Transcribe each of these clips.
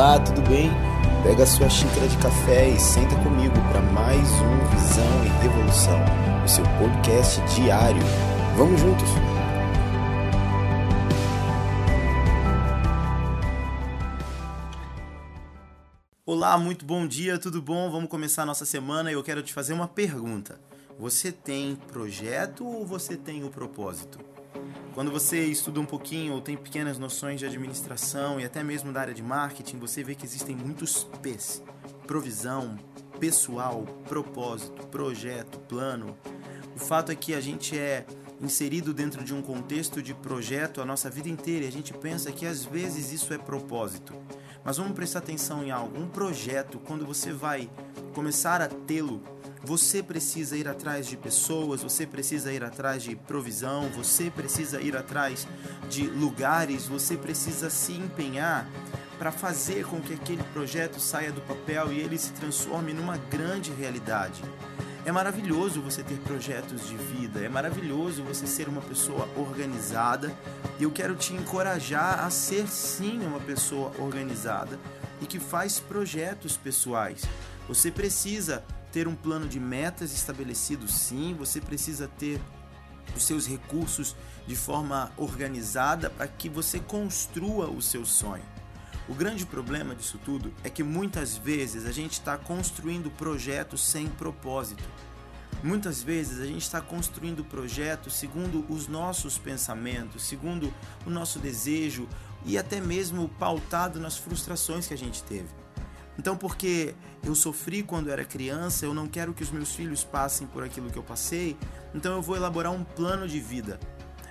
Olá, tudo bem? Pega sua xícara de café e senta comigo para mais um Visão e Revolução, o seu podcast diário. Vamos juntos? Olá, muito bom dia, tudo bom? Vamos começar a nossa semana e eu quero te fazer uma pergunta. Você tem projeto ou você tem o propósito? Quando você estuda um pouquinho ou tem pequenas noções de administração e até mesmo da área de marketing, você vê que existem muitos P's: provisão, pessoal, propósito, projeto, plano. O fato é que a gente é inserido dentro de um contexto de projeto a nossa vida inteira e a gente pensa que às vezes isso é propósito. Mas vamos prestar atenção em algo. Um projeto, quando você vai começar a tê-lo, você precisa ir atrás de pessoas, você precisa ir atrás de provisão, você precisa ir atrás de lugares, você precisa se empenhar para fazer com que aquele projeto saia do papel e ele se transforme numa grande realidade. É maravilhoso você ter projetos de vida, é maravilhoso você ser uma pessoa organizada e eu quero te encorajar a ser sim uma pessoa organizada e que faz projetos pessoais. Você precisa ter um plano de metas estabelecido, sim, você precisa ter os seus recursos de forma organizada para que você construa o seu sonho. O grande problema disso tudo é que muitas vezes a gente está construindo projetos sem propósito. Muitas vezes a gente está construindo projetos segundo os nossos pensamentos, segundo o nosso desejo e até mesmo pautado nas frustrações que a gente teve. Então, porque eu sofri quando era criança, eu não quero que os meus filhos passem por aquilo que eu passei, então eu vou elaborar um plano de vida.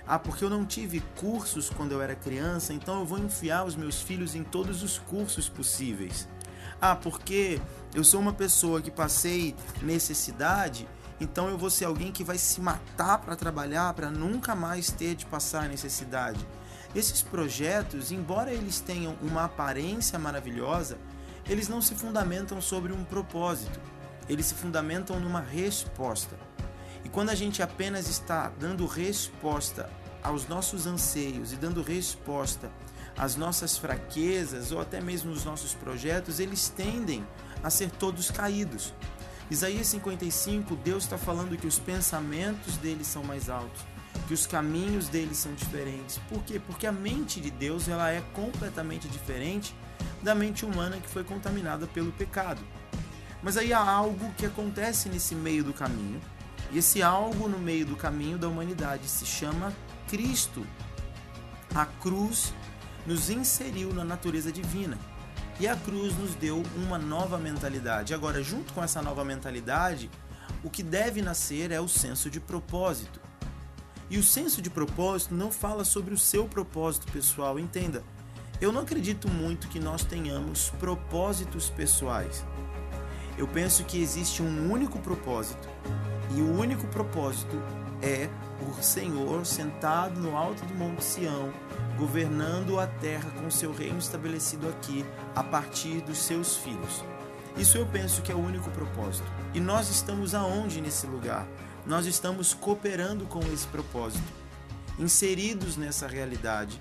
Ah, porque eu não tive cursos quando eu era criança, então eu vou enfiar os meus filhos em todos os cursos possíveis. Ah, porque eu sou uma pessoa que passei necessidade, então eu vou ser alguém que vai se matar para trabalhar para nunca mais ter de passar necessidade. Esses projetos, embora eles tenham uma aparência maravilhosa, eles não se fundamentam sobre um propósito, eles se fundamentam numa resposta. E quando a gente apenas está dando resposta aos nossos anseios e dando resposta às nossas fraquezas ou até mesmo os nossos projetos, eles tendem a ser todos caídos. Isaías 55, Deus está falando que os pensamentos deles são mais altos, que os caminhos deles são diferentes. Por quê? Porque a mente de Deus ela é completamente diferente da mente humana que foi contaminada pelo pecado. Mas aí há algo que acontece nesse meio do caminho, e esse algo no meio do caminho da humanidade se chama Cristo. A cruz nos inseriu na natureza divina. E a cruz nos deu uma nova mentalidade. Agora, junto com essa nova mentalidade, o que deve nascer é o senso de propósito. E o senso de propósito não fala sobre o seu propósito pessoal, entenda. Eu não acredito muito que nós tenhamos propósitos pessoais. Eu penso que existe um único propósito, e o único propósito é o Senhor sentado no alto do Monte Sião, governando a terra com seu reino estabelecido aqui a partir dos seus filhos. Isso eu penso que é o único propósito. E nós estamos aonde nesse lugar? Nós estamos cooperando com esse propósito, inseridos nessa realidade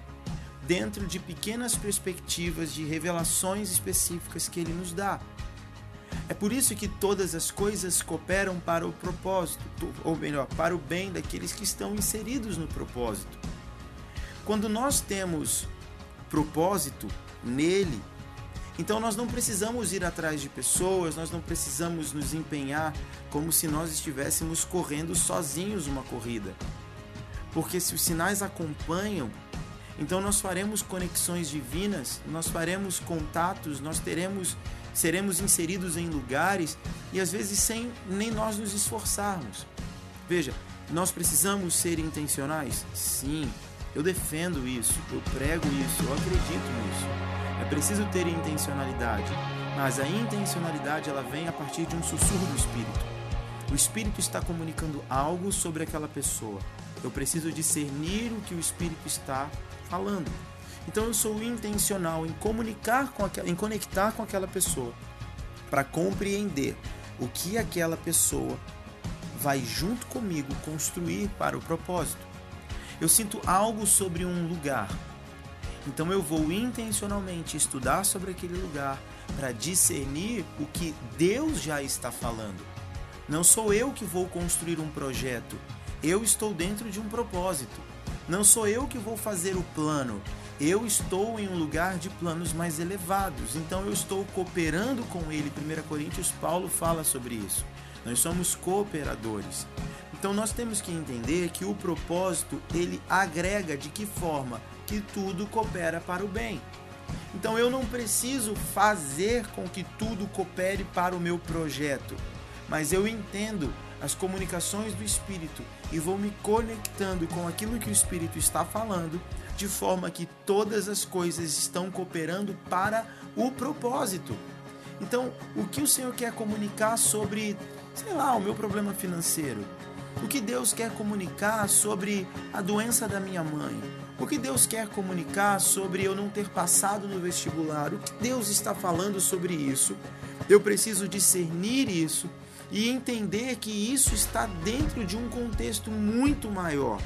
dentro de pequenas perspectivas de revelações específicas que ele nos dá. É por isso que todas as coisas cooperam para o propósito, ou melhor, para o bem daqueles que estão inseridos no propósito. Quando nós temos propósito nele, então nós não precisamos ir atrás de pessoas, nós não precisamos nos empenhar como se nós estivéssemos correndo sozinhos uma corrida. Porque se os sinais acompanham, então nós faremos conexões divinas, nós faremos contatos, nós teremos seremos inseridos em lugares e às vezes sem nem nós nos esforçarmos. Veja, nós precisamos ser intencionais? Sim, eu defendo isso, eu prego isso, eu acredito nisso. É preciso ter intencionalidade, mas a intencionalidade ela vem a partir de um sussurro do espírito. O espírito está comunicando algo sobre aquela pessoa. Eu preciso discernir o que o espírito está falando. Então eu sou intencional em comunicar com aquela, em conectar com aquela pessoa para compreender o que aquela pessoa vai junto comigo construir para o propósito. Eu sinto algo sobre um lugar. Então eu vou intencionalmente estudar sobre aquele lugar para discernir o que Deus já está falando. Não sou eu que vou construir um projeto, eu estou dentro de um propósito. Não sou eu que vou fazer o plano, eu estou em um lugar de planos mais elevados, então eu estou cooperando com ele. 1 Coríntios, Paulo fala sobre isso. Nós somos cooperadores. Então nós temos que entender que o propósito ele agrega de que forma que tudo coopera para o bem. Então eu não preciso fazer com que tudo coopere para o meu projeto, mas eu entendo as comunicações do Espírito e vou me conectando com aquilo que o Espírito está falando, de forma que todas as coisas estão cooperando para o propósito. Então, o que o Senhor quer comunicar sobre, sei lá, o meu problema financeiro? O que Deus quer comunicar sobre a doença da minha mãe? O que Deus quer comunicar sobre eu não ter passado no vestibular? O que Deus está falando sobre isso? Eu preciso discernir isso e entender que isso está dentro de um contexto muito maior.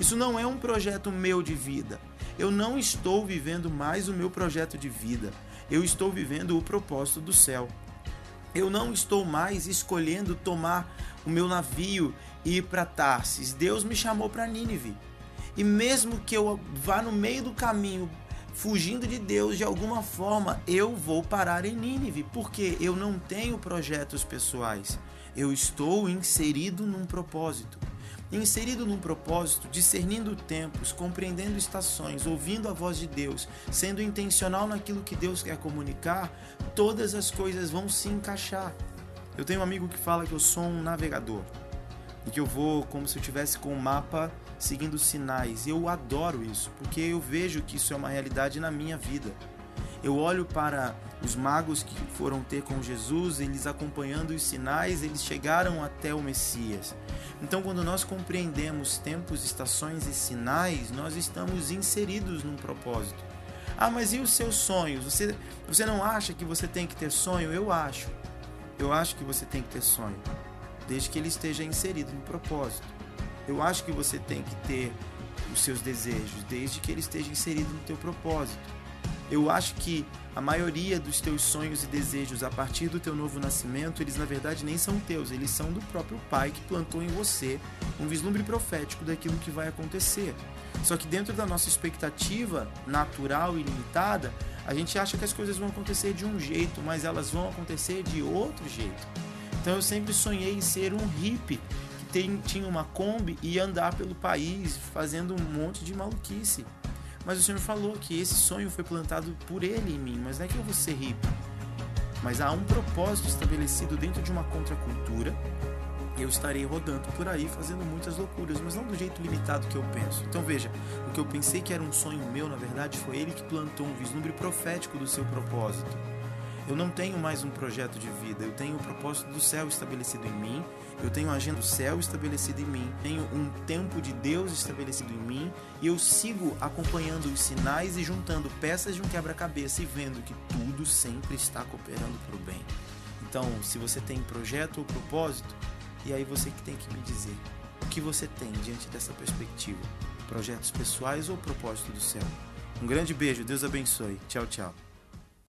Isso não é um projeto meu de vida. Eu não estou vivendo mais o meu projeto de vida. Eu estou vivendo o propósito do céu. Eu não estou mais escolhendo tomar o meu navio e ir para Tarsis. Deus me chamou para Nínive. E mesmo que eu vá no meio do caminho fugindo de Deus de alguma forma, eu vou parar em Nínive, porque eu não tenho projetos pessoais. Eu estou inserido num propósito. Inserido num propósito, discernindo tempos, compreendendo estações, ouvindo a voz de Deus, sendo intencional naquilo que Deus quer comunicar, todas as coisas vão se encaixar. Eu tenho um amigo que fala que eu sou um navegador e que eu vou como se eu tivesse com um mapa seguindo sinais. Eu adoro isso, porque eu vejo que isso é uma realidade na minha vida. Eu olho para os magos que foram ter com Jesus, eles acompanhando os sinais, eles chegaram até o Messias. Então, quando nós compreendemos tempos, estações e sinais, nós estamos inseridos num propósito. Ah, mas e os seus sonhos? Você, você não acha que você tem que ter sonho? Eu acho. Eu acho que você tem que ter sonho, desde que ele esteja inserido no propósito. Eu acho que você tem que ter os seus desejos, desde que ele esteja inserido no teu propósito. Eu acho que a maioria dos teus sonhos e desejos a partir do teu novo nascimento, eles na verdade nem são teus, eles são do próprio Pai que plantou em você um vislumbre profético daquilo que vai acontecer. Só que dentro da nossa expectativa natural e limitada, a gente acha que as coisas vão acontecer de um jeito, mas elas vão acontecer de outro jeito. Então eu sempre sonhei em ser um hippie tem, tinha uma Kombi e andar pelo país fazendo um monte de maluquice. Mas o Senhor falou que esse sonho foi plantado por Ele em mim, mas não é que eu vou ser hippie. Mas há um propósito estabelecido dentro de uma contracultura. Eu estarei rodando por aí fazendo muitas loucuras, mas não do jeito limitado que eu penso. Então veja, o que eu pensei que era um sonho meu, na verdade, foi ele que plantou um vislumbre profético do seu propósito. Eu não tenho mais um projeto de vida, eu tenho o propósito do céu estabelecido em mim, eu tenho a agenda do céu estabelecida em mim, tenho um tempo de Deus estabelecido em mim e eu sigo acompanhando os sinais e juntando peças de um quebra-cabeça e vendo que tudo sempre está cooperando para o bem. Então, se você tem projeto ou propósito, e aí você que tem que me dizer o que você tem diante dessa perspectiva: projetos pessoais ou propósito do céu? Um grande beijo, Deus abençoe. Tchau, tchau.